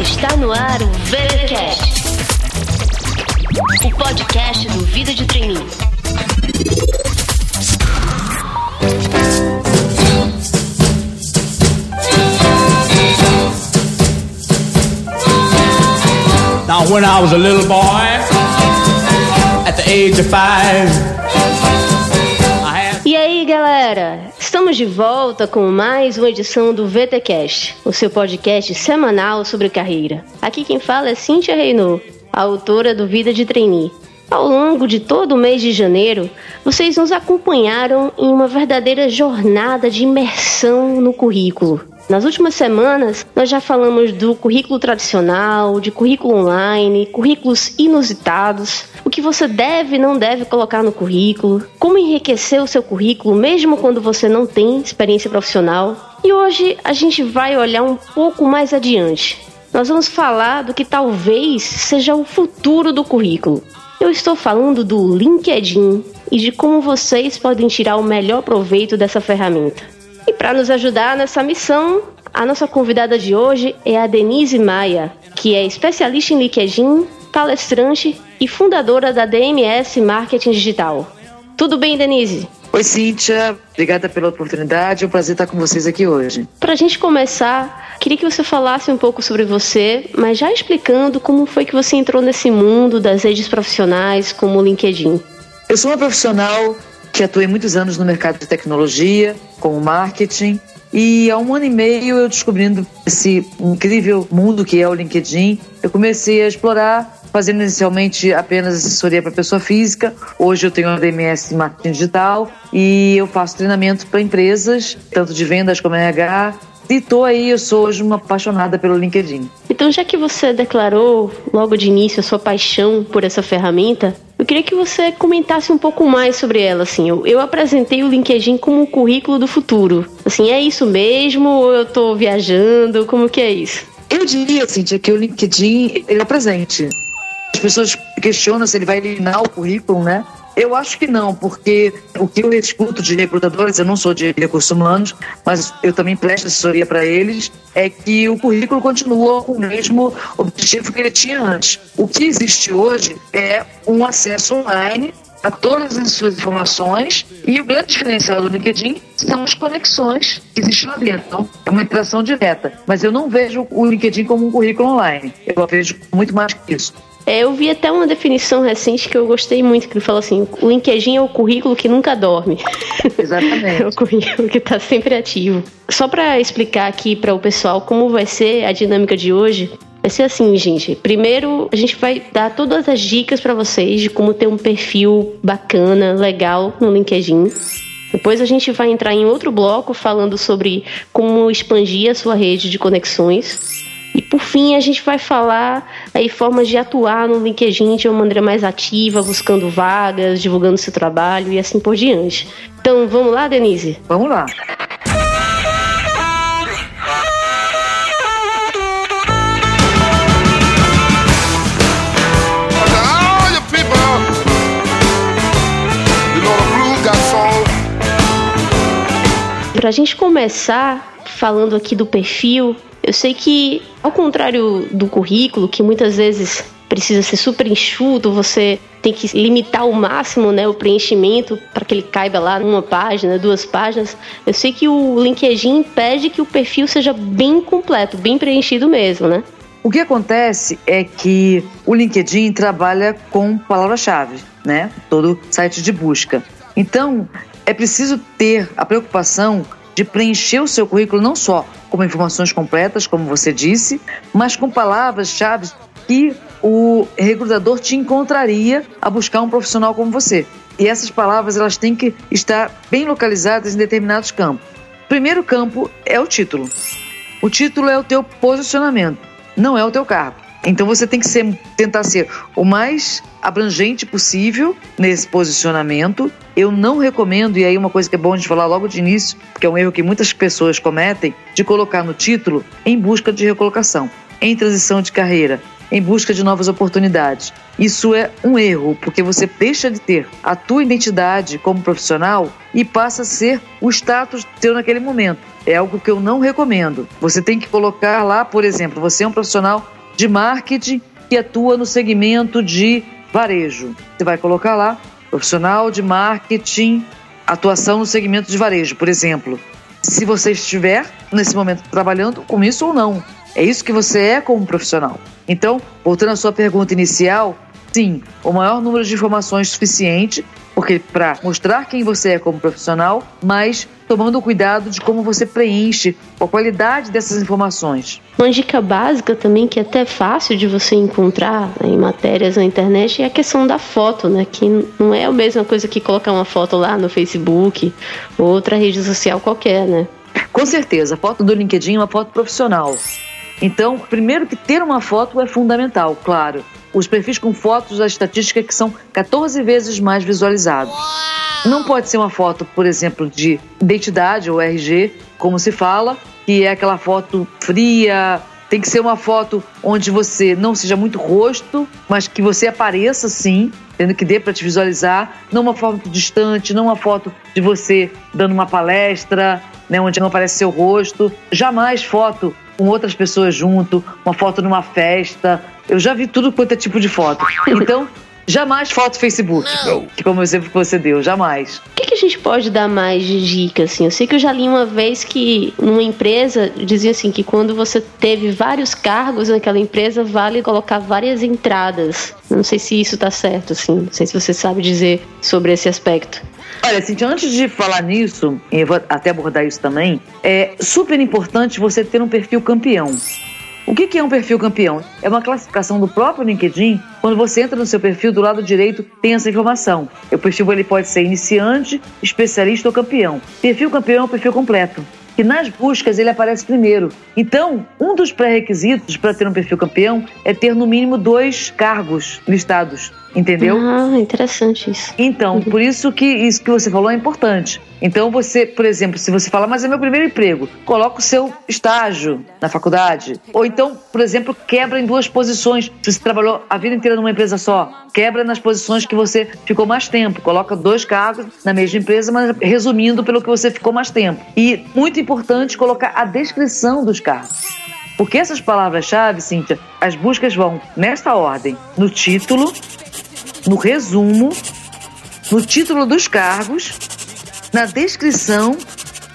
Está no ar o VeraCast, o podcast do Vida de Treininho. Now, when I was a little boy, at the age of five. E aí, galera? Estamos de volta com mais uma edição do VTcast, o seu podcast semanal sobre carreira. Aqui quem fala é Cíntia Reinou, autora do Vida de Trainee. Ao longo de todo o mês de janeiro, vocês nos acompanharam em uma verdadeira jornada de imersão no currículo. Nas últimas semanas, nós já falamos do currículo tradicional, de currículo online, currículos inusitados, o que você deve e não deve colocar no currículo, como enriquecer o seu currículo mesmo quando você não tem experiência profissional. E hoje a gente vai olhar um pouco mais adiante. Nós vamos falar do que talvez seja o futuro do currículo. Eu estou falando do LinkedIn e de como vocês podem tirar o melhor proveito dessa ferramenta. E para nos ajudar nessa missão, a nossa convidada de hoje é a Denise Maia, que é especialista em LinkedIn, palestrante e fundadora da DMS Marketing Digital. Tudo bem, Denise? Oi, Cíntia. Obrigada pela oportunidade. É um prazer estar com vocês aqui hoje. Para a gente começar, queria que você falasse um pouco sobre você, mas já explicando como foi que você entrou nesse mundo das redes profissionais como o LinkedIn. Eu sou uma profissional que atuei muitos anos no mercado de tecnologia, como marketing, e há um ano e meio eu descobrindo esse incrível mundo que é o LinkedIn, eu comecei a explorar, fazendo inicialmente apenas assessoria para pessoa física. Hoje eu tenho a DMS Marketing Digital e eu faço treinamento para empresas, tanto de vendas como RH. E tô aí, eu sou hoje uma apaixonada pelo LinkedIn. Então, já que você declarou logo de início a sua paixão por essa ferramenta, eu queria que você comentasse um pouco mais sobre ela. Assim, eu, eu apresentei o LinkedIn como um currículo do futuro. Assim, é isso mesmo ou eu tô viajando? Como que é isso? Eu diria, Cíntia, que o LinkedIn ele é presente. As pessoas questionam se ele vai eliminar o currículo, né? Eu acho que não, porque o que eu escuto de recrutadores, eu não sou de recursos humanos, mas eu também presto assessoria para eles, é que o currículo continua com o mesmo objetivo que ele tinha antes. O que existe hoje é um acesso online a todas as suas informações e o grande diferencial do LinkedIn são as conexões que existem lá dentro. Então, é uma interação direta. Mas eu não vejo o LinkedIn como um currículo online. Eu vejo muito mais que isso. É, eu vi até uma definição recente que eu gostei muito, que ele falou assim: o LinkedIn é o currículo que nunca dorme. Exatamente. é o currículo que está sempre ativo. Só para explicar aqui para o pessoal como vai ser a dinâmica de hoje, Vai ser assim, gente. Primeiro, a gente vai dar todas as dicas para vocês de como ter um perfil bacana, legal no LinkedIn. Depois a gente vai entrar em outro bloco falando sobre como expandir a sua rede de conexões. Por fim, a gente vai falar aí formas de atuar no LinkedIn de uma maneira mais ativa, buscando vagas, divulgando seu trabalho e assim por diante. Então, vamos lá, Denise? Vamos lá. soul. Pra gente começar falando aqui do perfil, eu sei que, ao contrário do currículo, que muitas vezes precisa ser super enxuto, você tem que limitar ao máximo né, o preenchimento para que ele caiba lá numa página, duas páginas. Eu sei que o LinkedIn pede que o perfil seja bem completo, bem preenchido mesmo, né? O que acontece é que o LinkedIn trabalha com palavra-chave, né? Todo site de busca. Então, é preciso ter a preocupação de preencher o seu currículo não só com informações completas, como você disse, mas com palavras-chave que o recrutador te encontraria a buscar um profissional como você. E essas palavras elas têm que estar bem localizadas em determinados campos. O primeiro campo é o título. O título é o teu posicionamento, não é o teu cargo. Então você tem que ser, tentar ser o mais abrangente possível nesse posicionamento. Eu não recomendo, e aí uma coisa que é bom gente falar logo de início, porque é um erro que muitas pessoas cometem, de colocar no título em busca de recolocação, em transição de carreira, em busca de novas oportunidades. Isso é um erro, porque você deixa de ter a tua identidade como profissional e passa a ser o status teu naquele momento. É algo que eu não recomendo. Você tem que colocar lá, por exemplo, você é um profissional de marketing que atua no segmento de varejo. Você vai colocar lá profissional de marketing, atuação no segmento de varejo, por exemplo. Se você estiver nesse momento trabalhando com isso ou não. É isso que você é como profissional. Então, voltando à sua pergunta inicial, sim, o maior número de informações suficiente, porque para mostrar quem você é como profissional, mas tomando cuidado de como você preenche a qualidade dessas informações. Uma dica básica também que é até fácil de você encontrar né, em matérias na internet é a questão da foto, né? Que não é a mesma coisa que colocar uma foto lá no Facebook ou outra rede social qualquer, né? Com certeza, a foto do LinkedIn é uma foto profissional. Então, primeiro que ter uma foto é fundamental, claro. Os perfis com fotos, a estatística é que são 14 vezes mais visualizados. Não pode ser uma foto, por exemplo, de identidade ou RG, como se fala, que é aquela foto fria. Tem que ser uma foto onde você não seja muito rosto, mas que você apareça sim, tendo que dê para te visualizar. Não uma foto distante, não uma foto de você dando uma palestra, né, onde não aparece seu rosto. Jamais foto com outras pessoas junto, uma foto numa festa. Eu já vi tudo quanto é tipo de foto. Então, jamais foto Facebook. Que como o exemplo que você deu, jamais. O que, que a gente pode dar mais de dica, assim? Eu sei que eu já li uma vez que numa empresa dizia assim que quando você teve vários cargos naquela empresa, vale colocar várias entradas. Não sei se isso tá certo, assim. Não sei se você sabe dizer sobre esse aspecto. Olha, Cintia, antes de falar nisso, e eu vou até abordar isso também, é super importante você ter um perfil campeão. O que é um perfil campeão? É uma classificação do próprio LinkedIn. Quando você entra no seu perfil, do lado direito tem essa informação. O perfil ele pode ser iniciante, especialista ou campeão. Perfil campeão é o perfil completo que nas buscas ele aparece primeiro. Então, um dos pré-requisitos para ter um perfil campeão é ter no mínimo dois cargos listados, entendeu? Ah, interessante isso. Então, por isso que isso que você falou é importante. Então, você, por exemplo, se você fala, mas é meu primeiro emprego, coloca o seu estágio na faculdade. Ou então, por exemplo, quebra em duas posições. Se você trabalhou a vida inteira numa empresa só, quebra nas posições que você ficou mais tempo. Coloca dois cargos na mesma empresa, mas resumindo pelo que você ficou mais tempo. E muito importante colocar a descrição dos cargos. Porque essas palavras-chave, Cíntia, as buscas vão nesta ordem: no título, no resumo, no título dos cargos, na descrição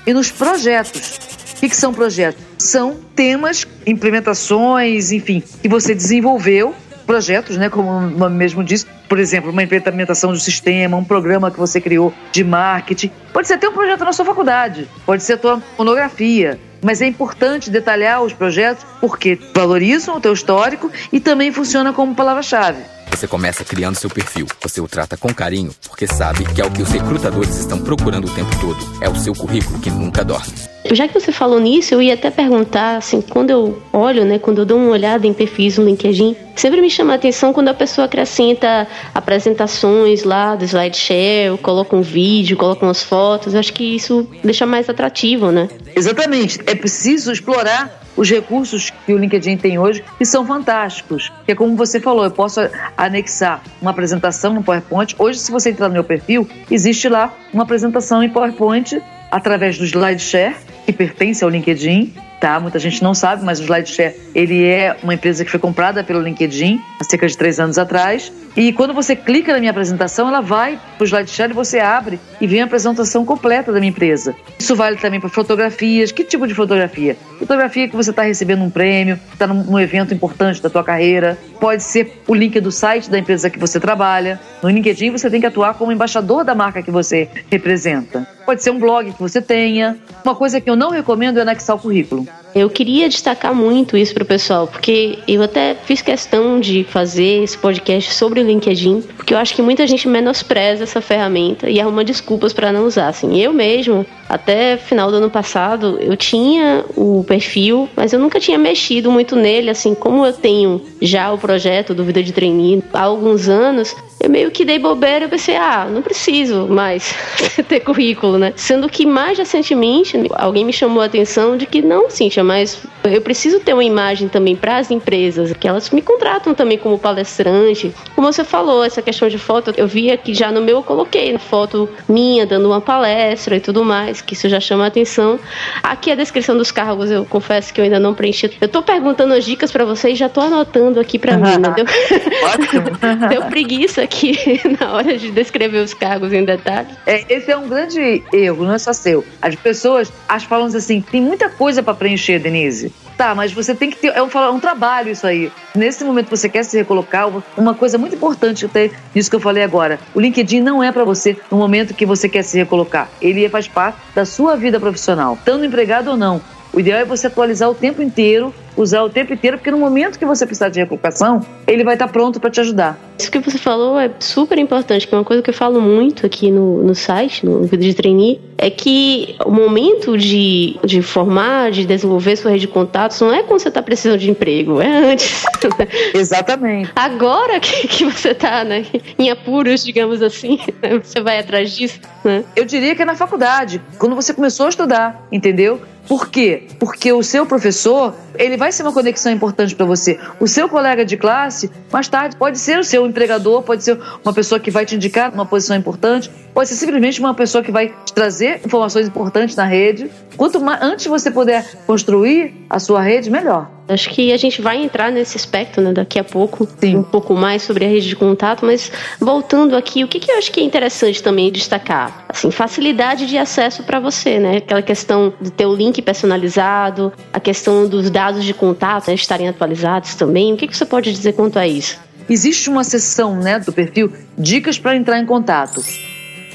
e nos projetos. O que, que são projetos? São temas, implementações, enfim, que você desenvolveu projetos, né, como o nome mesmo diz, por exemplo, uma implementação um sistema, um programa que você criou de marketing. Pode ser até um projeto na sua faculdade, pode ser a tua monografia, mas é importante detalhar os projetos porque valorizam o teu histórico e também funciona como palavra-chave. Você começa criando seu perfil. Você o trata com carinho, porque sabe que é o que os recrutadores estão procurando o tempo todo. É o seu currículo que nunca dorme. Já que você falou nisso, eu ia até perguntar, assim, quando eu olho, né, quando eu dou uma olhada em perfis no LinkedIn, sempre me chama a atenção quando a pessoa acrescenta apresentações lá do SlideShare, coloca um vídeo, coloca umas fotos. Eu acho que isso deixa mais atrativo, né? Exatamente. É preciso explorar os recursos que o LinkedIn tem hoje, que são fantásticos. Que é como você falou, eu posso anexar uma apresentação no PowerPoint. Hoje, se você entrar no meu perfil, existe lá uma apresentação em PowerPoint através do SlideShare, que pertence ao LinkedIn, tá? Muita gente não sabe, mas o SlideShare ele é uma empresa que foi comprada pelo LinkedIn há cerca de três anos atrás. E quando você clica na minha apresentação, ela vai para o SlideShare e você abre e vem a apresentação completa da minha empresa. Isso vale também para fotografias. Que tipo de fotografia? Fotografia que você está recebendo um prêmio, está num, evento importante da tua carreira. Pode ser o link do site da empresa que você trabalha. No LinkedIn você tem que atuar como embaixador da marca que você representa. Pode ser um blog que você tenha. Uma coisa que eu não recomendo é anexar o currículo. Eu queria destacar muito isso para o pessoal, porque eu até fiz questão de fazer esse podcast sobre o LinkedIn, porque eu acho que muita gente menospreza essa ferramenta e arruma desculpas para não usar. Assim, eu mesmo Até final do ano passado eu tinha o perfil, mas eu nunca tinha mexido muito nele, assim, como eu tenho já o projeto do Vida de Trainee há alguns anos, eu meio que dei bobeira e pensei, ah, não preciso mais ter currículo, né? Sendo que mais recentemente alguém me chamou a atenção de que não, Cíntia, mas eu preciso ter uma imagem também para as empresas, que elas me contratam também como palestrante. Como você falou, essa questão de foto, eu vi que já no meu eu coloquei foto minha dando uma palestra e tudo mais, que isso já chama a atenção. Aqui a descrição dos cargos, eu confesso que eu ainda não preenchi. Eu tô perguntando as dicas para vocês, já tô anotando aqui para mim, entendeu? Ótimo. Deu preguiça aqui na hora de descrever os cargos em detalhe. É, esse é um grande erro, não é só seu. As pessoas as falam assim: tem muita coisa para preencher, Denise. Tá, mas você tem que ter. É um, é um trabalho isso aí. Nesse momento você quer se recolocar, uma coisa muito importante até isso que eu falei agora. O LinkedIn não é para você no momento que você quer se recolocar. Ele faz parte da sua vida profissional, estando empregado ou não. O ideal é você atualizar o tempo inteiro, usar o tempo inteiro, porque no momento que você precisar de recolocação, ele vai estar pronto para te ajudar. Isso que você falou é super importante, que é uma coisa que eu falo muito aqui no, no site, no vídeo de trainee, é que o momento de, de formar, de desenvolver sua rede de contatos, não é quando você está precisando de emprego, é antes. Exatamente. Agora que, que você está né, em apuros, digamos assim, você vai atrás disso. Né? Eu diria que é na faculdade, quando você começou a estudar, entendeu? Por quê? Porque o seu professor, ele vai ser uma conexão importante para você. O seu colega de classe, mais tarde, pode ser o seu empregador, pode ser uma pessoa que vai te indicar uma posição importante, pode ser simplesmente uma pessoa que vai te trazer informações importantes na rede. Quanto mais, antes você puder construir a sua rede, melhor. Acho que a gente vai entrar nesse aspecto né, daqui a pouco, Sim. um pouco mais sobre a rede de contato, mas voltando aqui, o que, que eu acho que é interessante também destacar? Assim, facilidade de acesso para você, né? Aquela questão de ter o link personalizado, a questão dos dados de contato né, estarem atualizados também. O que, que você pode dizer quanto a isso? Existe uma seção né, do perfil Dicas para entrar em contato.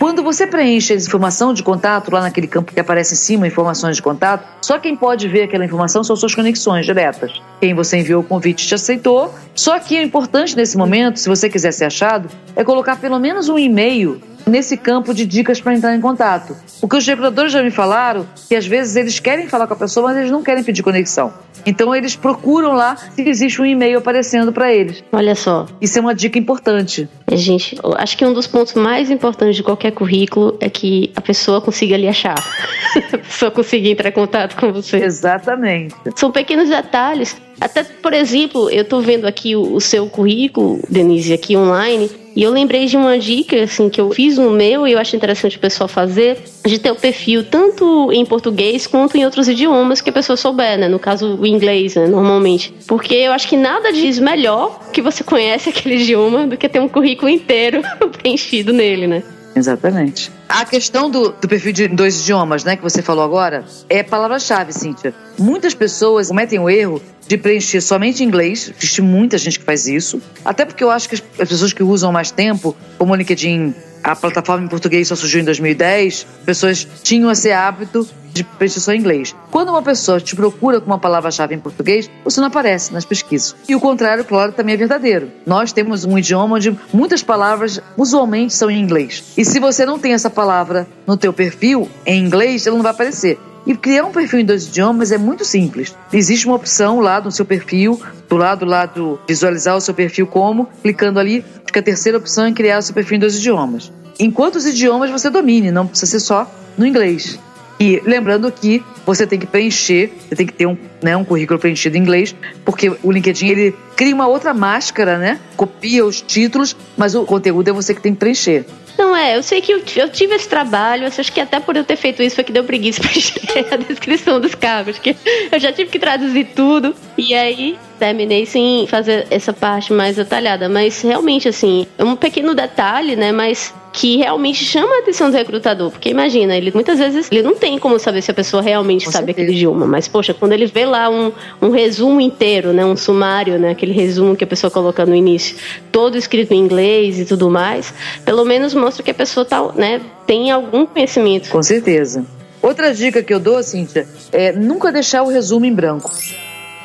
Quando você preenche a informação de contato lá naquele campo que aparece em cima, informações de contato, só quem pode ver aquela informação são suas conexões diretas. Quem você enviou o convite te aceitou. Só que o importante nesse momento, se você quiser ser achado, é colocar pelo menos um e-mail nesse campo de dicas para entrar em contato. Porque os recrutadores já me falaram que às vezes eles querem falar com a pessoa, mas eles não querem pedir conexão. Então eles procuram lá se existe um e-mail aparecendo para eles. Olha só. Isso é uma dica importante. É, gente, acho que um dos pontos mais importantes de qualquer currículo é que a pessoa consiga lhe achar. a pessoa consiga entrar em contato com você. Exatamente. São pequenos detalhes. Até, por exemplo, eu estou vendo aqui o, o seu currículo, Denise, aqui online, e eu lembrei de uma dica assim que eu fiz no meu e eu acho interessante o pessoal fazer, de ter o perfil tanto em português quanto em outros idiomas que a pessoa souber, né? No caso, o inglês, né? Normalmente. Porque eu acho que nada diz melhor que você conhece aquele idioma do que ter um currículo inteiro preenchido nele, né? Exatamente. A questão do, do, perfil de dois idiomas, né, que você falou agora, é palavra-chave, Cíntia. Muitas pessoas cometem o erro de preencher somente inglês. Existe muita gente que faz isso. Até porque eu acho que as pessoas que usam mais tempo, como o LinkedIn a plataforma em português só surgiu em 2010, pessoas tinham esse hábito de pesquisa em inglês. Quando uma pessoa te procura com uma palavra-chave em português, você não aparece nas pesquisas. E o contrário, claro, também é verdadeiro. Nós temos um idioma onde muitas palavras usualmente são em inglês. E se você não tem essa palavra no teu perfil em inglês, ela não vai aparecer. E criar um perfil em dois idiomas é muito simples. Existe uma opção lá no seu perfil, do lado lá do visualizar o seu perfil como, clicando ali, acho que a terceira opção é criar o seu perfil em dois idiomas. Enquanto os idiomas você domine, não precisa ser só no inglês. E lembrando que você tem que preencher, você tem que ter um, né, um currículo preenchido em inglês, porque o LinkedIn ele cria uma outra máscara, né? Copia os títulos, mas o conteúdo é você que tem que preencher. Não é, eu sei que eu, eu tive esse trabalho, acho que até por eu ter feito isso foi que deu preguiça pra a descrição dos cargos, que eu já tive que traduzir tudo, e aí terminei sem fazer essa parte mais detalhada, mas realmente assim, é um pequeno detalhe, né, mas que realmente chama a atenção do recrutador, porque imagina, ele muitas vezes ele não tem como saber se a pessoa realmente Com sabe certeza. aquele idioma, mas poxa, quando ele vê lá um, um resumo inteiro, né, um sumário, né, aquele resumo que a pessoa coloca no início, todo escrito em inglês e tudo mais, pelo menos mostra que a pessoa tá, né, tem algum conhecimento. Com certeza. Outra dica que eu dou, Cíntia, é nunca deixar o resumo em branco.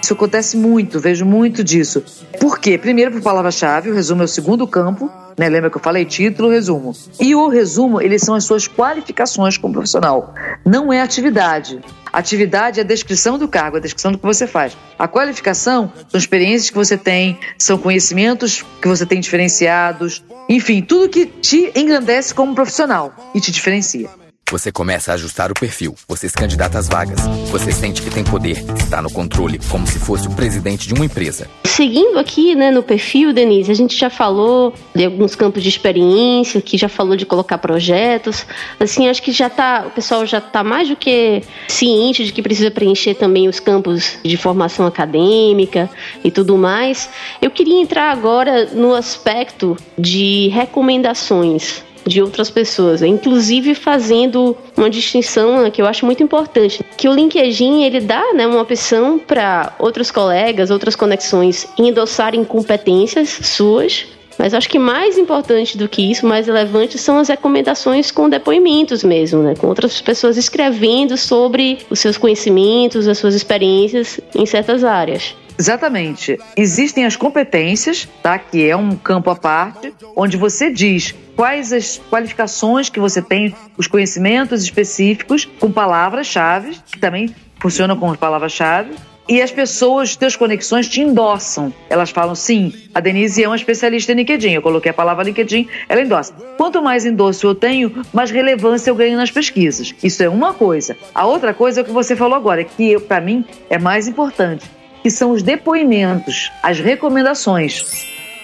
Isso acontece muito, vejo muito disso. Por quê? Primeiro, por palavra-chave, o resumo é o segundo campo, né? Lembra que eu falei título, resumo. E o resumo, eles são as suas qualificações como profissional. Não é atividade. Atividade é a descrição do cargo, a descrição do que você faz. A qualificação são experiências que você tem, são conhecimentos que você tem diferenciados, enfim, tudo que te engrandece como profissional e te diferencia. Você começa a ajustar o perfil, você se candidata às vagas, você sente que tem poder, está no controle, como se fosse o presidente de uma empresa. Seguindo aqui, né, no perfil, Denise, a gente já falou de alguns campos de experiência, que já falou de colocar projetos. Assim, acho que já tá, o pessoal já está mais do que ciente de que precisa preencher também os campos de formação acadêmica e tudo mais. Eu queria entrar agora no aspecto de recomendações de outras pessoas, inclusive fazendo uma distinção né, que eu acho muito importante, que o LinkedIn ele dá né, uma opção para outros colegas, outras conexões endossarem competências suas mas acho que mais importante do que isso, mais relevante, são as recomendações com depoimentos mesmo, né? Com outras pessoas escrevendo sobre os seus conhecimentos, as suas experiências em certas áreas. Exatamente. Existem as competências, tá? Que é um campo à parte, onde você diz quais as qualificações que você tem, os conhecimentos específicos com palavras-chave, que também funcionam com palavras-chave. E as pessoas, teus conexões te endossam. Elas falam, sim, a Denise é uma especialista em LinkedIn. Eu coloquei a palavra LinkedIn, ela endossa. Quanto mais endosso eu tenho, mais relevância eu ganho nas pesquisas. Isso é uma coisa. A outra coisa é o que você falou agora, que para mim é mais importante que são os depoimentos, as recomendações.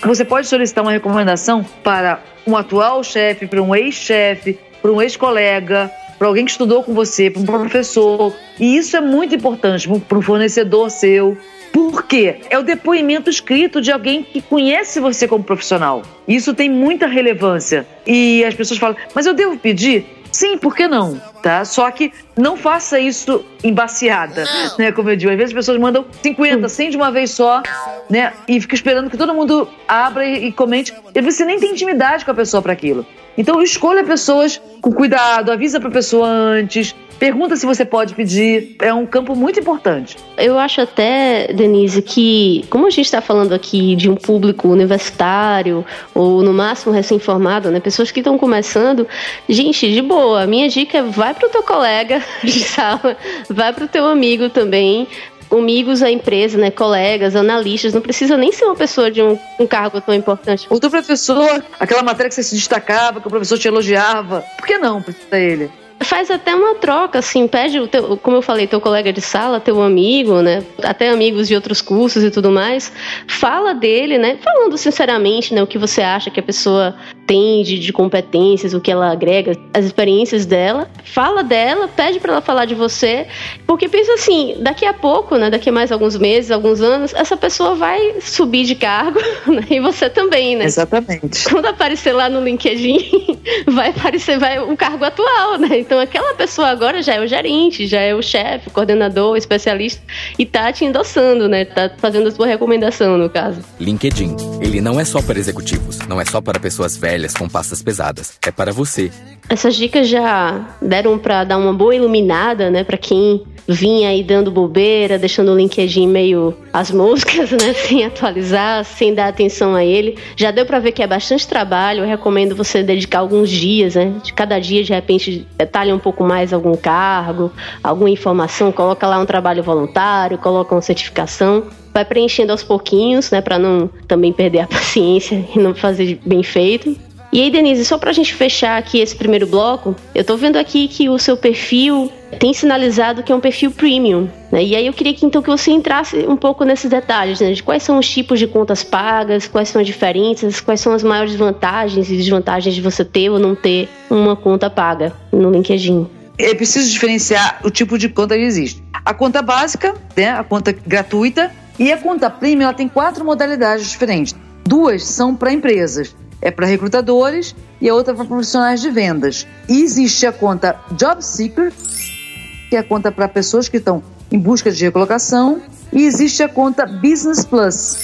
Você pode solicitar uma recomendação para um atual chefe, para um ex-chefe, para um ex-colega, para alguém que estudou com você, para um professor. E isso é muito importante para um fornecedor seu. Por quê? É o depoimento escrito de alguém que conhece você como profissional. Isso tem muita relevância. E as pessoas falam, mas eu devo pedir? Sim, por que não? Tá? Só que não faça isso embaciada, né? Como eu digo, às vezes as pessoas mandam 50, 100 de uma vez só, né? E fica esperando que todo mundo abra e, e comente. E você nem tem intimidade com a pessoa para aquilo. Então escolha pessoas com cuidado, avisa para a pessoa antes, pergunta se você pode pedir. É um campo muito importante. Eu acho até, Denise, que como a gente está falando aqui de um público universitário ou no máximo recém-formado, né, pessoas que estão começando, gente, de boa. A minha dica é vai para o teu colega de sala, vai para o teu amigo também, amigos à empresa, né, colegas, analistas, não precisa nem ser uma pessoa de um, um cargo tão importante. O teu professor, aquela matéria que você se destacava, que o professor te elogiava, por que não precisa ele? faz até uma troca, assim, pede o teu, como eu falei, teu colega de sala, teu amigo, né? Até amigos de outros cursos e tudo mais. Fala dele, né? Falando sinceramente, né? O que você acha que a pessoa tem de, de competências, o que ela agrega, as experiências dela. Fala dela, pede para ela falar de você, porque pensa assim, daqui a pouco, né? Daqui a mais alguns meses, alguns anos, essa pessoa vai subir de cargo, né? E você também, né? Exatamente. Quando aparecer lá no LinkedIn, vai aparecer vai o cargo atual, né? Então aquela pessoa agora já é o gerente, já é o chefe, o coordenador, o especialista e tá te endossando, né? Tá fazendo a sua recomendação, no caso. LinkedIn. Ele não é só para executivos, não é só para pessoas velhas com pastas pesadas. É para você. Essas dicas já deram para dar uma boa iluminada, né, para quem vinha aí dando bobeira, deixando o LinkedIn meio às moscas, né, sem atualizar, sem dar atenção a ele. Já deu para ver que é bastante trabalho. Eu recomendo você dedicar alguns dias, né? De cada dia, de repente, detalhe um pouco mais algum cargo, alguma informação, coloca lá um trabalho voluntário, coloca uma certificação vai preenchendo aos pouquinhos, né, para não também perder a paciência e não fazer bem feito. E aí, Denise, só para a gente fechar aqui esse primeiro bloco, eu estou vendo aqui que o seu perfil tem sinalizado que é um perfil premium. Né? E aí eu queria que então que você entrasse um pouco nesses detalhes, né? De quais são os tipos de contas pagas, quais são as diferenças, quais são as maiores vantagens e desvantagens de você ter ou não ter uma conta paga no LinkedIn. É preciso diferenciar o tipo de conta que existe. A conta básica, né, a conta gratuita, e a conta premium ela tem quatro modalidades diferentes. Duas são para empresas é para recrutadores e a outra para profissionais de vendas. E existe a conta Job Seeker, que é a conta para pessoas que estão em busca de recolocação, e existe a conta Business Plus,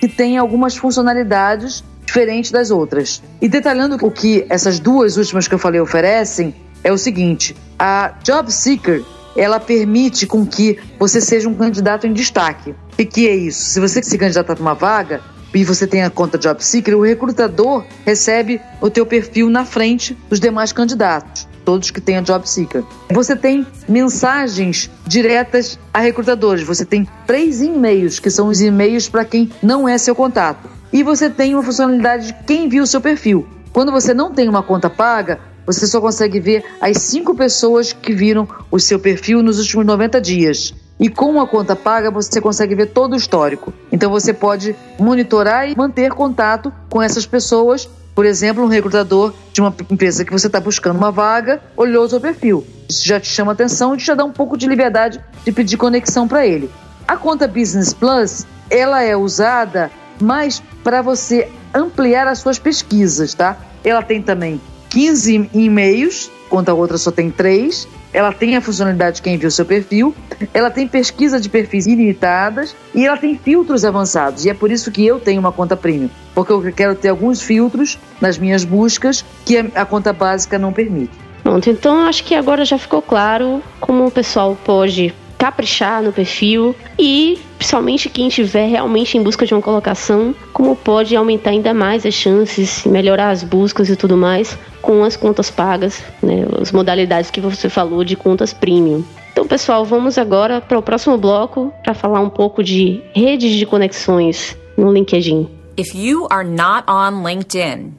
que tem algumas funcionalidades diferentes das outras. E detalhando o que essas duas últimas que eu falei oferecem, é o seguinte: a Job Seeker ela permite com que você seja um candidato em destaque. O que é isso? Se você se candidata para uma vaga e você tem a conta Job Seeker, o recrutador recebe o teu perfil na frente dos demais candidatos todos que têm a Job Seeker. Você tem mensagens diretas a recrutadores. Você tem três e-mails, que são os e-mails para quem não é seu contato. E você tem uma funcionalidade de quem viu o seu perfil. Quando você não tem uma conta paga, você só consegue ver as cinco pessoas que viram o seu perfil nos últimos 90 dias. E com a conta paga, você consegue ver todo o histórico. Então você pode monitorar e manter contato com essas pessoas por exemplo, um recrutador de uma empresa que você está buscando uma vaga olhou o seu perfil. Isso já te chama atenção e te dá um pouco de liberdade de pedir conexão para ele. A conta Business Plus, ela é usada mais para você ampliar as suas pesquisas, tá? Ela tem também 15 e-mails, enquanto a outra só tem 3 ela tem a funcionalidade de quem viu seu perfil, ela tem pesquisa de perfis ilimitadas e ela tem filtros avançados. E é por isso que eu tenho uma conta premium, porque eu quero ter alguns filtros nas minhas buscas que a conta básica não permite. Pronto, então acho que agora já ficou claro como o pessoal pode caprichar no perfil e, principalmente quem estiver realmente em busca de uma colocação, como pode aumentar ainda mais as chances, melhorar as buscas e tudo mais com as contas pagas, né, as modalidades que você falou de contas premium. Então, pessoal, vamos agora para o próximo bloco para falar um pouco de redes de conexões no LinkedIn. If you are not on LinkedIn,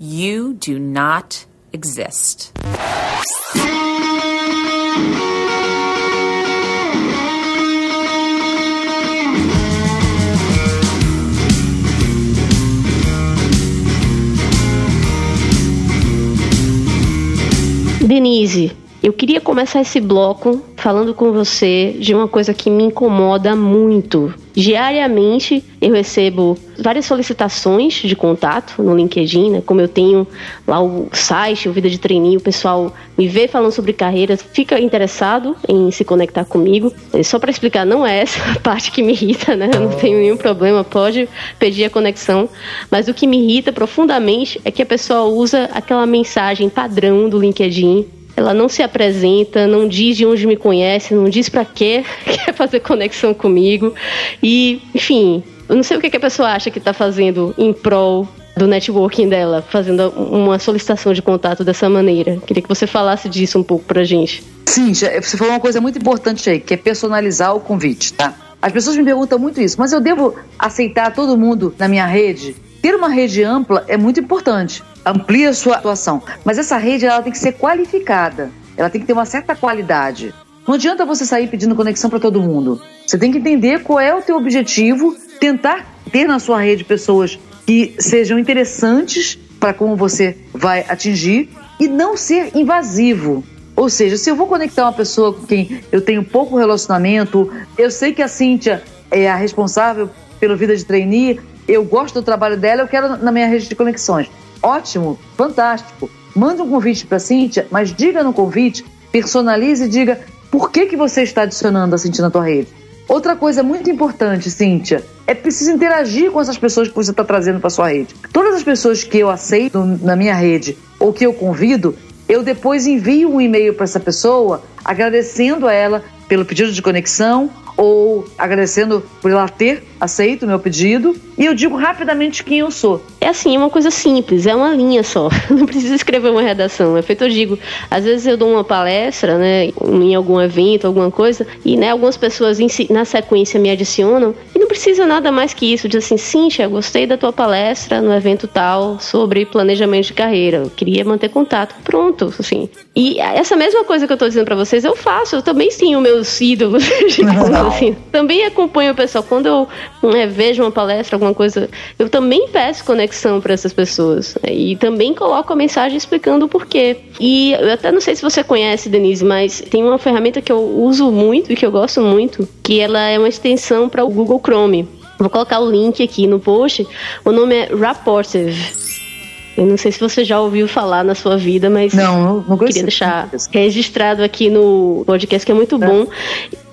you do not exist. Denise, eu queria começar esse bloco falando com você de uma coisa que me incomoda muito. Diariamente eu recebo várias solicitações de contato no LinkedIn, né? Como eu tenho lá o site, o Vida de Treininho, o pessoal me vê falando sobre carreiras, fica interessado em se conectar comigo. Só para explicar, não é essa a parte que me irrita, né? Eu não tenho nenhum problema, pode pedir a conexão. Mas o que me irrita profundamente é que a pessoa usa aquela mensagem padrão do LinkedIn ela não se apresenta, não diz de onde me conhece, não diz para quê quer fazer conexão comigo. E, enfim, eu não sei o que, que a pessoa acha que está fazendo em prol do networking dela, fazendo uma solicitação de contato dessa maneira. Queria que você falasse disso um pouco pra gente. Sim, você falou uma coisa muito importante aí, que é personalizar o convite, tá? As pessoas me perguntam muito isso, mas eu devo aceitar todo mundo na minha rede? Ter uma rede ampla é muito importante, amplia a sua atuação, mas essa rede ela tem que ser qualificada, ela tem que ter uma certa qualidade. Não adianta você sair pedindo conexão para todo mundo. Você tem que entender qual é o teu objetivo, tentar ter na sua rede pessoas que sejam interessantes para como você vai atingir e não ser invasivo. Ou seja, se eu vou conectar uma pessoa com quem eu tenho pouco relacionamento, eu sei que a Cíntia é a responsável pelo Vida de Trainee, eu gosto do trabalho dela, eu quero na minha rede de conexões. Ótimo, fantástico. Manda um convite para a Cíntia, mas diga no convite, personalize e diga por que, que você está adicionando a Cíntia na tua rede. Outra coisa muito importante, Cíntia, é preciso interagir com essas pessoas que você está trazendo para sua rede. Todas as pessoas que eu aceito na minha rede ou que eu convido, eu depois envio um e-mail para essa pessoa agradecendo a ela pelo pedido de conexão ou agradecendo por ela ter aceito o meu pedido. E eu digo rapidamente quem eu sou. É assim, é uma coisa simples, é uma linha só. Não precisa escrever uma redação. É feito, eu digo, às vezes eu dou uma palestra, né, em algum evento, alguma coisa, e né, algumas pessoas na sequência me adicionam, e não precisa nada mais que isso. Diz assim, Cíntia, gostei da tua palestra no evento tal sobre planejamento de carreira. Eu queria manter contato. Pronto, assim. E essa mesma coisa que eu tô dizendo para vocês, eu faço. Eu também tenho meus ídolos, assim. Também acompanho o pessoal. Quando eu né, vejo uma palestra, alguma coisa, eu também peço conexão para essas pessoas. E também coloco a mensagem explicando o porquê. E eu até não sei se você conhece, Denise, mas tem uma ferramenta que eu uso muito e que eu gosto muito, que ela é uma extensão para o Google Chrome. Vou colocar o link aqui no post. O nome é Rapportive. Eu não sei se você já ouviu falar na sua vida, mas não, não queria deixar registrado aqui no podcast que é muito é. bom.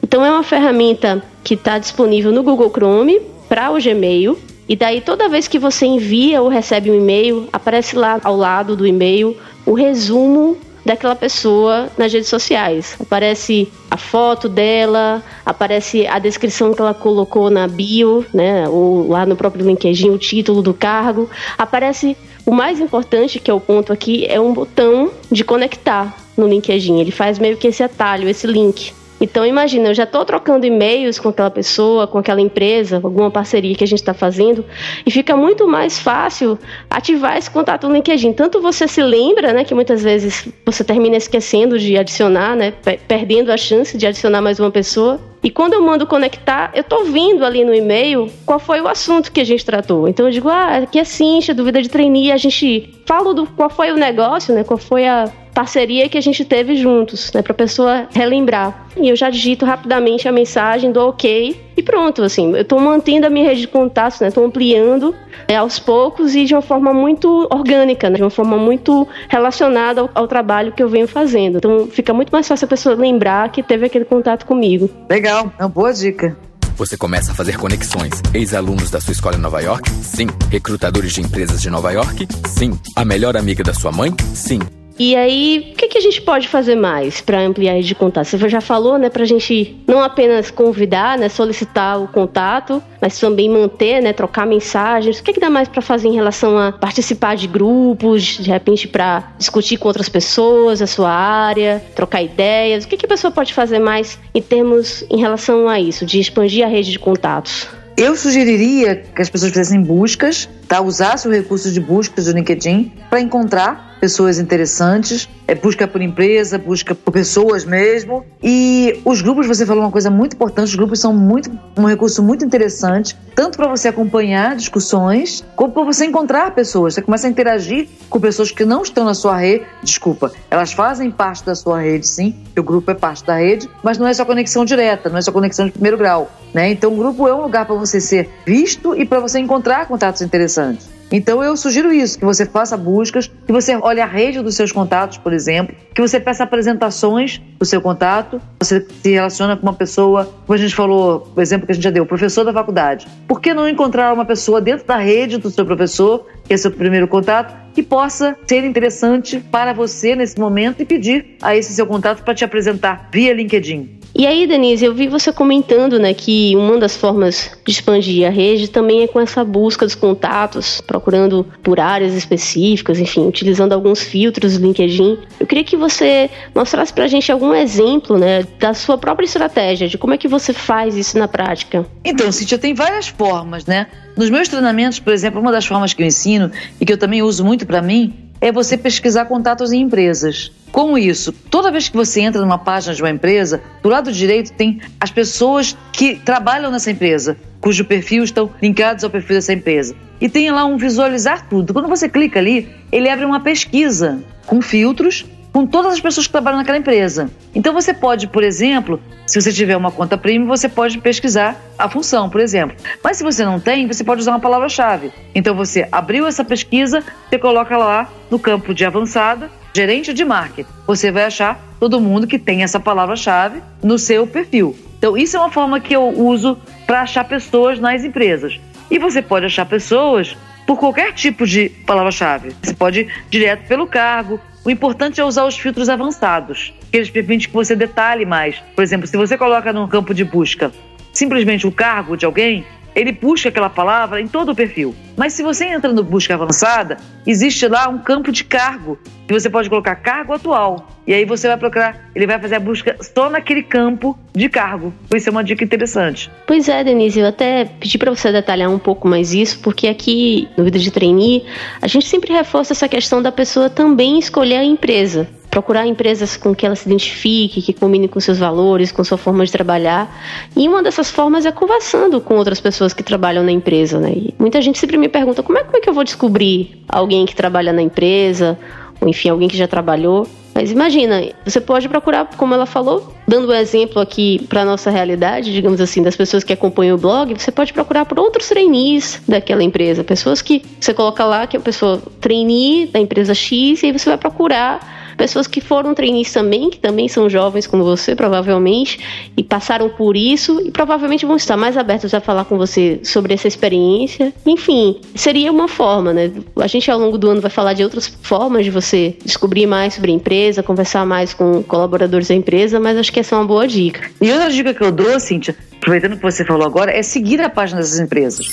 Então é uma ferramenta que está disponível no Google Chrome para o Gmail. E daí toda vez que você envia ou recebe um e-mail, aparece lá ao lado do e-mail o resumo daquela pessoa nas redes sociais. Aparece a foto dela, aparece a descrição que ela colocou na bio, né, ou lá no próprio LinkedIn, o título do cargo. Aparece o mais importante, que é o ponto aqui, é um botão de conectar no LinkedIn. Ele faz meio que esse atalho, esse link. Então imagina, eu já estou trocando e-mails com aquela pessoa, com aquela empresa, alguma parceria que a gente está fazendo, e fica muito mais fácil ativar esse contato no LinkedIn. Tanto você se lembra, né, que muitas vezes você termina esquecendo de adicionar, né, perdendo a chance de adicionar mais uma pessoa. E quando eu mando conectar, eu estou vendo ali no e-mail qual foi o assunto que a gente tratou. Então eu digo, ah, aqui é Cincha, dúvida de trainee, a gente fala do qual foi o negócio, né, qual foi a parceria que a gente teve juntos, né, para a pessoa relembrar. E eu já digito rapidamente a mensagem do ok e pronto, assim, eu estou mantendo a minha rede de contatos, né, estou ampliando é, aos poucos e de uma forma muito orgânica, né, de uma forma muito relacionada ao, ao, trabalho que eu venho fazendo. Então fica muito mais fácil a pessoa lembrar que teve aquele contato comigo. Legal, é uma boa dica. Você começa a fazer conexões. Ex-alunos da sua escola em Nova York? Sim. Recrutadores de empresas de Nova York? Sim. A melhor amiga da sua mãe? Sim. E aí, o que, que a gente pode fazer mais para ampliar a rede de contato? Você já falou, né, para a gente não apenas convidar, né, solicitar o contato, mas também manter, né, trocar mensagens. O que, que dá mais para fazer em relação a participar de grupos, de repente para discutir com outras pessoas a sua área, trocar ideias? O que, que a pessoa pode fazer mais em termos em relação a isso, de expandir a rede de contatos? Eu sugeriria que as pessoas fizessem buscas, tá? usassem o recurso de buscas do LinkedIn para encontrar pessoas interessantes, é busca por empresa, busca por pessoas mesmo. E os grupos, você falou uma coisa muito importante, os grupos são muito um recurso muito interessante, tanto para você acompanhar discussões, como para você encontrar pessoas. Você começa a interagir com pessoas que não estão na sua rede, desculpa, elas fazem parte da sua rede, sim, o grupo é parte da rede, mas não é só conexão direta, não é só conexão de primeiro grau, né? Então o grupo é um lugar para você ser visto e para você encontrar contatos interessantes. Então eu sugiro isso, que você faça buscas, que você olhe a rede dos seus contatos, por exemplo, que você peça apresentações do seu contato, você se relaciona com uma pessoa, como a gente falou, o exemplo que a gente já deu, professor da faculdade. Por que não encontrar uma pessoa dentro da rede do seu professor, que é seu primeiro contato, que possa ser interessante para você nesse momento e pedir a esse seu contato para te apresentar via LinkedIn? E aí, Denise, eu vi você comentando, né, que uma das formas de expandir a rede também é com essa busca dos contatos, procurando por áreas específicas, enfim, utilizando alguns filtros do LinkedIn. Eu queria que você mostrasse pra gente algum exemplo, né, da sua própria estratégia, de como é que você faz isso na prática. Então, Cíntia, tem várias formas, né? Nos meus treinamentos, por exemplo, uma das formas que eu ensino e que eu também uso muito para mim é você pesquisar contatos em empresas. Como isso? Toda vez que você entra numa página de uma empresa, do lado direito tem as pessoas que trabalham nessa empresa, cujo perfil estão linkados ao perfil dessa empresa. E tem lá um visualizar tudo. Quando você clica ali, ele abre uma pesquisa com filtros com todas as pessoas que trabalham naquela empresa. Então você pode, por exemplo, se você tiver uma conta premium, você pode pesquisar a função, por exemplo. Mas se você não tem, você pode usar uma palavra-chave. Então você abriu essa pesquisa, você coloca lá no campo de avançada, gerente de marketing. Você vai achar todo mundo que tem essa palavra-chave no seu perfil. Então isso é uma forma que eu uso para achar pessoas nas empresas. E você pode achar pessoas por qualquer tipo de palavra-chave. Você pode ir direto pelo cargo, o importante é usar os filtros avançados, que eles permitem que você detalhe mais. Por exemplo, se você coloca no campo de busca simplesmente o cargo de alguém, ele puxa aquela palavra em todo o perfil. Mas se você entra no busca avançada, existe lá um campo de cargo e você pode colocar cargo atual. E aí você vai procurar, ele vai fazer a busca só naquele campo de cargo. Isso é uma dica interessante. Pois é, Denise, eu até pedi para você detalhar um pouco mais isso, porque aqui no Vida de Trainee, a gente sempre reforça essa questão da pessoa também escolher a empresa procurar empresas com que ela se identifique, que combine com seus valores, com sua forma de trabalhar. E uma dessas formas é conversando com outras pessoas que trabalham na empresa, né? E muita gente sempre me pergunta como é, como é que eu vou descobrir alguém que trabalha na empresa, ou enfim, alguém que já trabalhou. Mas imagina, você pode procurar, como ela falou, dando um exemplo aqui para nossa realidade, digamos assim, das pessoas que acompanham o blog, você pode procurar por outros trainees daquela empresa, pessoas que você coloca lá que é a pessoa trainee da empresa X e aí você vai procurar pessoas que foram trainees também, que também são jovens como você, provavelmente, e passaram por isso e provavelmente vão estar mais abertos a falar com você sobre essa experiência. Enfim, seria uma forma, né? A gente ao longo do ano vai falar de outras formas de você descobrir mais sobre a empresa, conversar mais com colaboradores da empresa, mas acho que essa é uma boa dica. E outra dica que eu dou, Cíntia, aproveitando o que você falou agora, é seguir a página dessas empresas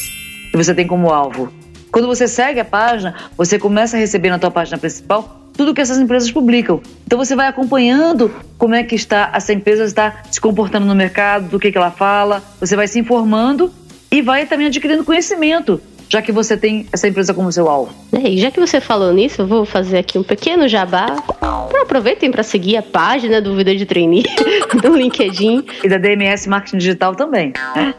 que você tem como alvo. Quando você segue a página, você começa a receber na tua página principal tudo que essas empresas publicam. Então você vai acompanhando como é que está essa empresa está se comportando no mercado, do que, que ela fala, você vai se informando e vai também adquirindo conhecimento já que você tem essa empresa como seu alvo. É, e já que você falou nisso, eu vou fazer aqui um pequeno jabá. Aproveitem para seguir a página do Vida de Trainee do LinkedIn. E da DMS Marketing Digital também.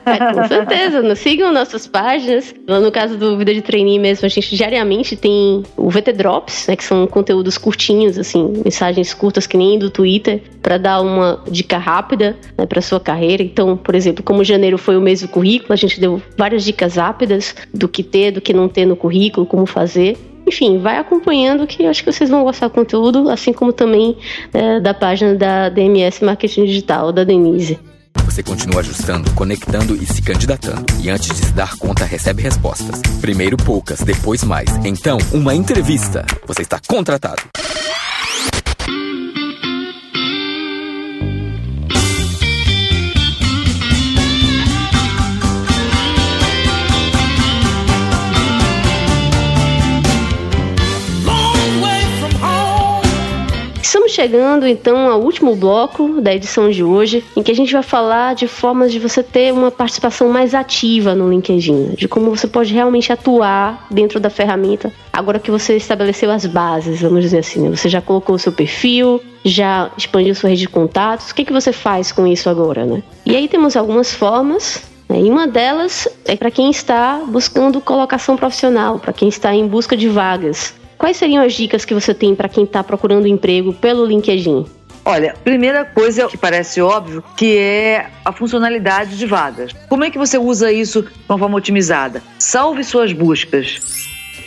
É, com certeza. Nos sigam nossas páginas. Lá no caso do Vida de Trainee mesmo, a gente diariamente tem o VT Drops, né, que são conteúdos curtinhos, assim, mensagens curtas que nem do Twitter, para dar uma dica rápida né, para sua carreira. Então, por exemplo, como janeiro foi o mês do currículo, a gente deu várias dicas rápidas do que ter, do que não ter no currículo, como fazer. Enfim, vai acompanhando que acho que vocês vão gostar do conteúdo, assim como também é, da página da DMS Marketing Digital, da Denise. Você continua ajustando, conectando e se candidatando. E antes de se dar conta, recebe respostas. Primeiro poucas, depois mais. Então, uma entrevista. Você está contratado. Chegando então ao último bloco da edição de hoje, em que a gente vai falar de formas de você ter uma participação mais ativa no LinkedIn, de como você pode realmente atuar dentro da ferramenta, agora que você estabeleceu as bases, vamos dizer assim. Né? Você já colocou o seu perfil, já expandiu sua rede de contatos, o que, que você faz com isso agora, né? E aí temos algumas formas né? e uma delas é para quem está buscando colocação profissional, para quem está em busca de vagas. Quais seriam as dicas que você tem para quem está procurando emprego pelo LinkedIn? Olha, primeira coisa que parece óbvio, que é a funcionalidade de vagas. Como é que você usa isso de uma forma otimizada? Salve suas buscas.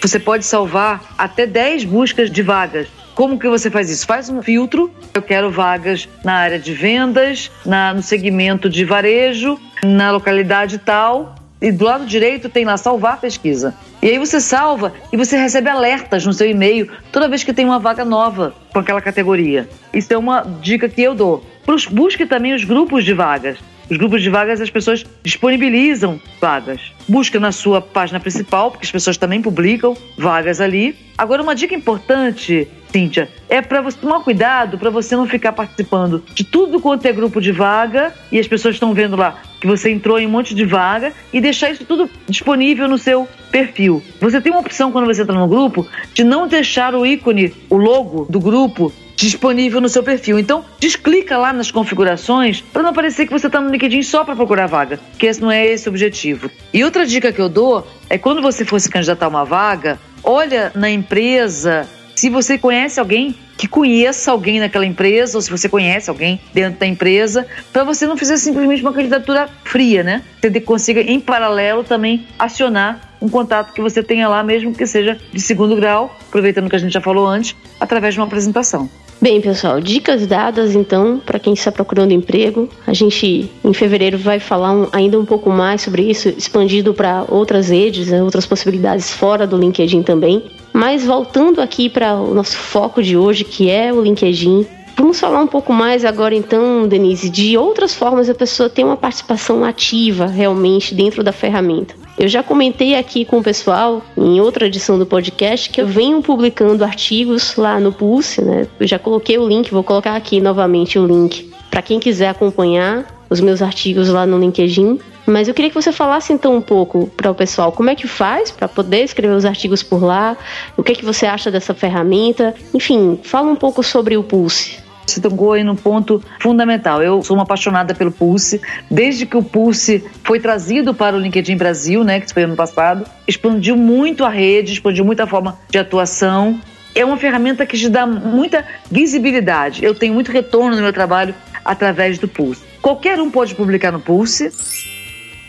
Você pode salvar até 10 buscas de vagas. Como que você faz isso? Faz um filtro. Eu quero vagas na área de vendas, na, no segmento de varejo, na localidade tal e do lado direito tem lá salvar pesquisa. E aí você salva e você recebe alertas no seu e-mail toda vez que tem uma vaga nova com aquela categoria. Isso é uma dica que eu dou. Busque também os grupos de vagas. Os grupos de vagas as pessoas disponibilizam vagas. Busca na sua página principal, porque as pessoas também publicam vagas ali. Agora, uma dica importante, Cíntia, é para você tomar cuidado para você não ficar participando de tudo quanto é grupo de vaga e as pessoas estão vendo lá que você entrou em um monte de vaga e deixar isso tudo disponível no seu perfil. Você tem uma opção quando você entra no grupo de não deixar o ícone, o logo do grupo disponível no seu perfil. Então, desclica lá nas configurações para não parecer que você está no LinkedIn só para procurar vaga, porque esse não é esse o objetivo. E outra dica que eu dou é quando você for se candidatar a uma vaga, olha na empresa se você conhece alguém que conheça alguém naquela empresa, ou se você conhece alguém dentro da empresa, para você não fazer simplesmente uma candidatura fria, né? Você consiga, em paralelo, também acionar um contato que você tenha lá, mesmo que seja de segundo grau, aproveitando que a gente já falou antes, através de uma apresentação. Bem, pessoal, dicas dadas então para quem está procurando emprego. A gente em fevereiro vai falar um, ainda um pouco mais sobre isso, expandido para outras redes, né, outras possibilidades fora do LinkedIn também. Mas voltando aqui para o nosso foco de hoje, que é o LinkedIn, Vamos falar um pouco mais agora, então, Denise, de outras formas a pessoa ter uma participação ativa realmente dentro da ferramenta. Eu já comentei aqui com o pessoal em outra edição do podcast que eu venho publicando artigos lá no Pulse, né? Eu já coloquei o link, vou colocar aqui novamente o link para quem quiser acompanhar os meus artigos lá no LinkedIn. Mas eu queria que você falasse então um pouco para o pessoal como é que faz para poder escrever os artigos por lá, o que é que você acha dessa ferramenta, enfim, fala um pouco sobre o Pulse. Você tocou aí num ponto fundamental. Eu sou uma apaixonada pelo Pulse. Desde que o Pulse foi trazido para o LinkedIn Brasil, né, que foi ano passado, expandiu muito a rede, expandiu muito a forma de atuação. É uma ferramenta que te dá muita visibilidade. Eu tenho muito retorno no meu trabalho através do Pulse. Qualquer um pode publicar no Pulse.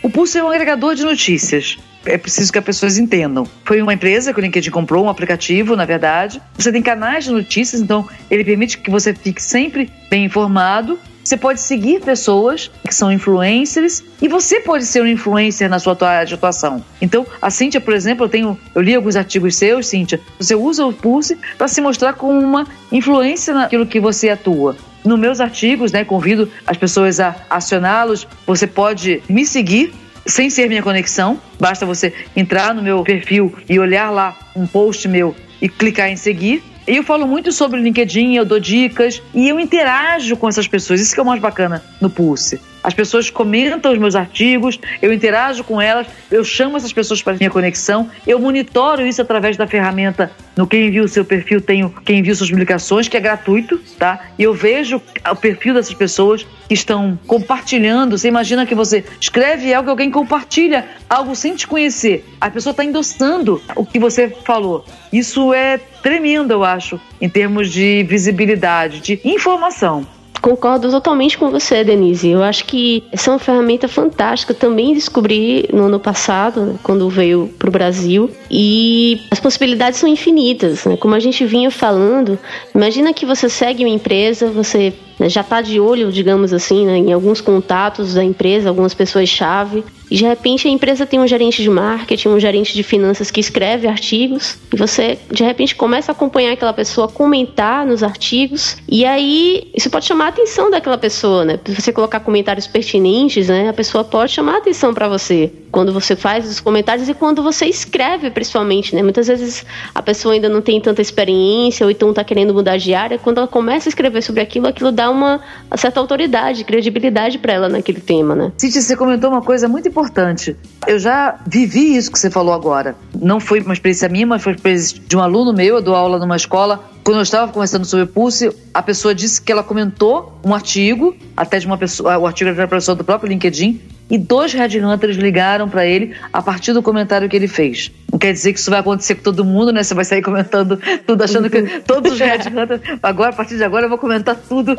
O Pulse é um agregador de notícias. É preciso que as pessoas entendam. Foi uma empresa que o LinkedIn comprou, um aplicativo, na verdade. Você tem canais de notícias, então ele permite que você fique sempre bem informado você pode seguir pessoas que são influencers e você pode ser um influencer na sua área de atuação. Então, a Cíntia, por exemplo, eu tenho, eu li alguns artigos seus, Cíntia. Você usa o Pulse para se mostrar como uma influência naquilo que você atua. Nos meus artigos, né, convido as pessoas a acioná-los. Você pode me seguir sem ser minha conexão. Basta você entrar no meu perfil e olhar lá um post meu e clicar em seguir. E eu falo muito sobre o LinkedIn, eu dou dicas e eu interajo com essas pessoas. Isso que é o mais bacana no Pulse. As pessoas comentam os meus artigos, eu interajo com elas, eu chamo essas pessoas para minha conexão, eu monitoro isso através da ferramenta no Quem Viu o Seu Perfil, tenho Quem Viu Suas Publicações, que é gratuito, tá? E eu vejo o perfil dessas pessoas que estão compartilhando. Você imagina que você escreve algo, alguém compartilha algo sem te conhecer. A pessoa está endossando o que você falou. Isso é tremendo, eu acho, em termos de visibilidade, de informação. Concordo totalmente com você, Denise. Eu acho que essa é uma ferramenta fantástica. Também descobri no ano passado, quando veio para o Brasil, e as possibilidades são infinitas. Né? Como a gente vinha falando, imagina que você segue uma empresa, você né, já está de olho, digamos assim, né, em alguns contatos da empresa, algumas pessoas-chave, e de repente a empresa tem um gerente de marketing, um gerente de finanças que escreve artigos, e você de repente começa a acompanhar aquela pessoa, comentar nos artigos, e aí isso pode chamar a atenção daquela pessoa, né? Se você colocar comentários pertinentes, né, a pessoa pode chamar a atenção para você. Quando você faz os comentários e quando você escreve, principalmente, né? Muitas vezes a pessoa ainda não tem tanta experiência ou então está querendo mudar de área, quando ela começa a escrever sobre aquilo, aquilo dá uma certa autoridade, credibilidade para ela naquele tema, né? Cíntia, você comentou uma coisa muito importante. Eu já vivi isso que você falou agora. Não foi uma experiência minha, mas foi uma experiência de um aluno meu, eu dou aula numa escola. Quando eu estava conversando sobre Pulse, a pessoa disse que ela comentou um artigo, até de uma pessoa, o artigo era uma pessoa do próprio LinkedIn, e dois headhunters ligaram para ele a partir do comentário que ele fez. Quer dizer que isso vai acontecer com todo mundo, né? Você vai sair comentando tudo, achando que todos os headhunters. Agora, a partir de agora, eu vou comentar tudo.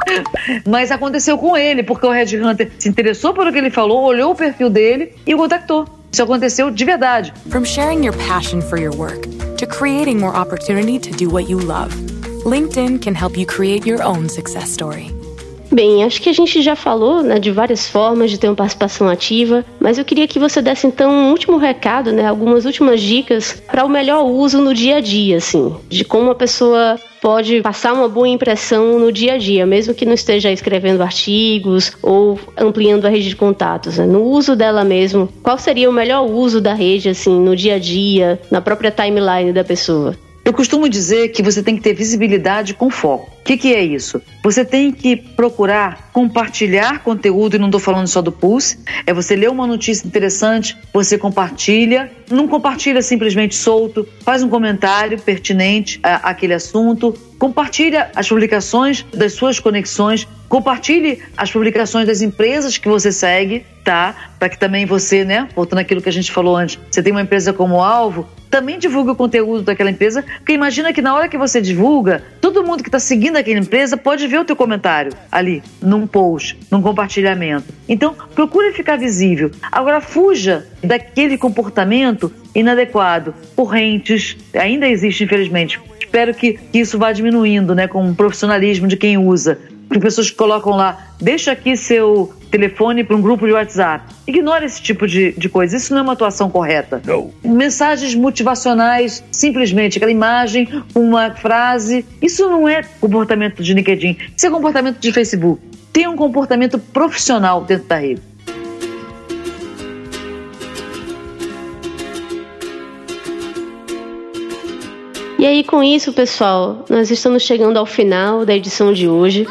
Mas aconteceu com ele, porque o headhunter se interessou pelo que ele falou, olhou o perfil dele e o contactou. Isso aconteceu de verdade. From sharing your passion for your work to creating more opportunity to do what you love, LinkedIn can help you create your own success story. Bem, acho que a gente já falou né, de várias formas de ter uma participação ativa, mas eu queria que você desse então um último recado, né, algumas últimas dicas para o melhor uso no dia a dia, assim, de como a pessoa pode passar uma boa impressão no dia a dia, mesmo que não esteja escrevendo artigos ou ampliando a rede de contatos. Né? No uso dela mesmo, qual seria o melhor uso da rede, assim, no dia a dia, na própria timeline da pessoa? Eu costumo dizer que você tem que ter visibilidade com foco. O que, que, é isso? Você tem que procurar compartilhar conteúdo, e não estou falando só do Pulse, é você ler uma notícia interessante, você compartilha, não compartilha simplesmente solto, faz um comentário pertinente àquele assunto, compartilha as publicações das suas conexões, compartilhe as publicações das empresas que você segue, tá? Para que também você, né, voltando àquilo que a gente falou antes, você tem uma empresa como alvo, também divulgue o conteúdo daquela empresa, porque imagina que na hora que você divulga, todo mundo que está seguindo aquela empresa pode ver o teu comentário ali, num post, num compartilhamento. Então, procure ficar visível. Agora, fuja daquele comportamento inadequado. Correntes, ainda existe, infelizmente. Espero que isso vá diminuindo, né, com o profissionalismo de quem usa. Porque pessoas que colocam lá, deixa aqui seu telefone para um grupo de WhatsApp. Ignore esse tipo de, de coisa. Isso não é uma atuação correta. Não. Mensagens motivacionais, simplesmente aquela imagem, uma frase. Isso não é comportamento de LinkedIn. Isso é comportamento de Facebook. Tem um comportamento profissional dentro da rede. E aí, com isso, pessoal, nós estamos chegando ao final da edição de hoje.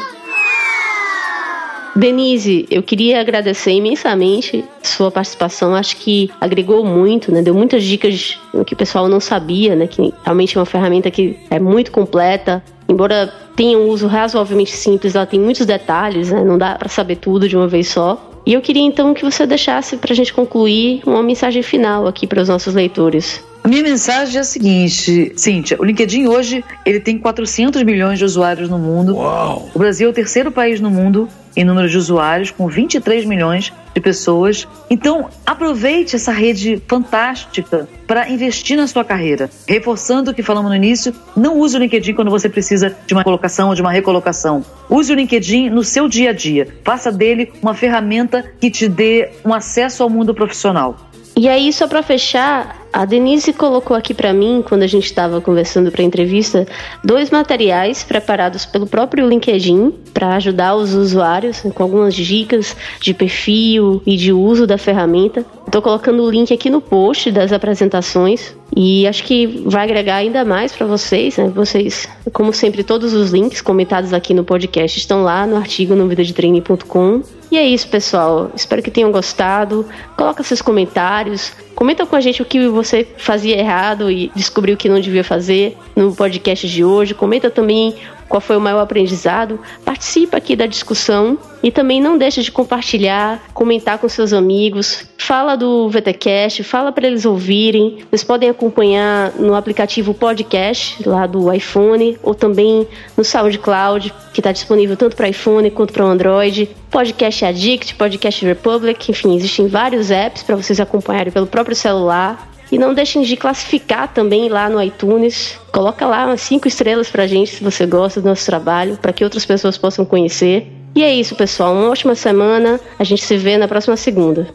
Denise, eu queria agradecer imensamente sua participação. Acho que agregou muito, né? Deu muitas dicas que o pessoal não sabia, né? Que realmente é uma ferramenta que é muito completa. Embora tenha um uso razoavelmente simples, ela tem muitos detalhes, né? Não dá para saber tudo de uma vez só. E eu queria então que você deixasse para a gente concluir uma mensagem final aqui para os nossos leitores. A minha mensagem é a seguinte, Cíntia, o LinkedIn hoje ele tem 400 milhões de usuários no mundo. Uau. O Brasil é o terceiro país no mundo em número de usuários, com 23 milhões de pessoas. Então, aproveite essa rede fantástica para investir na sua carreira. Reforçando o que falamos no início, não use o LinkedIn quando você precisa de uma colocação ou de uma recolocação. Use o LinkedIn no seu dia a dia. Faça dele uma ferramenta que te dê um acesso ao mundo profissional. E aí, só para fechar, a Denise colocou aqui para mim, quando a gente estava conversando para entrevista, dois materiais preparados pelo próprio LinkedIn para ajudar os usuários com algumas dicas de perfil e de uso da ferramenta. Estou colocando o link aqui no post das apresentações e acho que vai agregar ainda mais para vocês. Né? Vocês, como sempre, todos os links comentados aqui no podcast estão lá no artigo no vidadetraining.com. E é isso, pessoal. Espero que tenham gostado. Coloca seus comentários. Comenta com a gente o que você fazia errado e descobriu que não devia fazer no podcast de hoje. Comenta também qual foi o maior aprendizado. Participa aqui da discussão e também não deixe de compartilhar, comentar com seus amigos. Fala do VTcast, fala para eles ouvirem. Vocês podem acompanhar no aplicativo Podcast lá do iPhone ou também no SoundCloud, que está disponível tanto para iPhone quanto para Android. Podcast Addict, Podcast Republic, enfim, existem vários apps para vocês acompanharem pelo próprio celular. E não deixem de classificar também lá no iTunes. Coloca lá umas 5 estrelas pra gente se você gosta do nosso trabalho, para que outras pessoas possam conhecer. E é isso, pessoal. Uma ótima semana. A gente se vê na próxima segunda.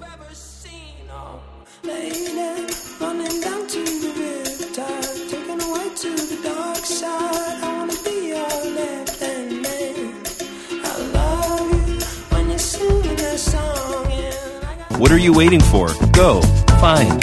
What are you waiting for? Go, find,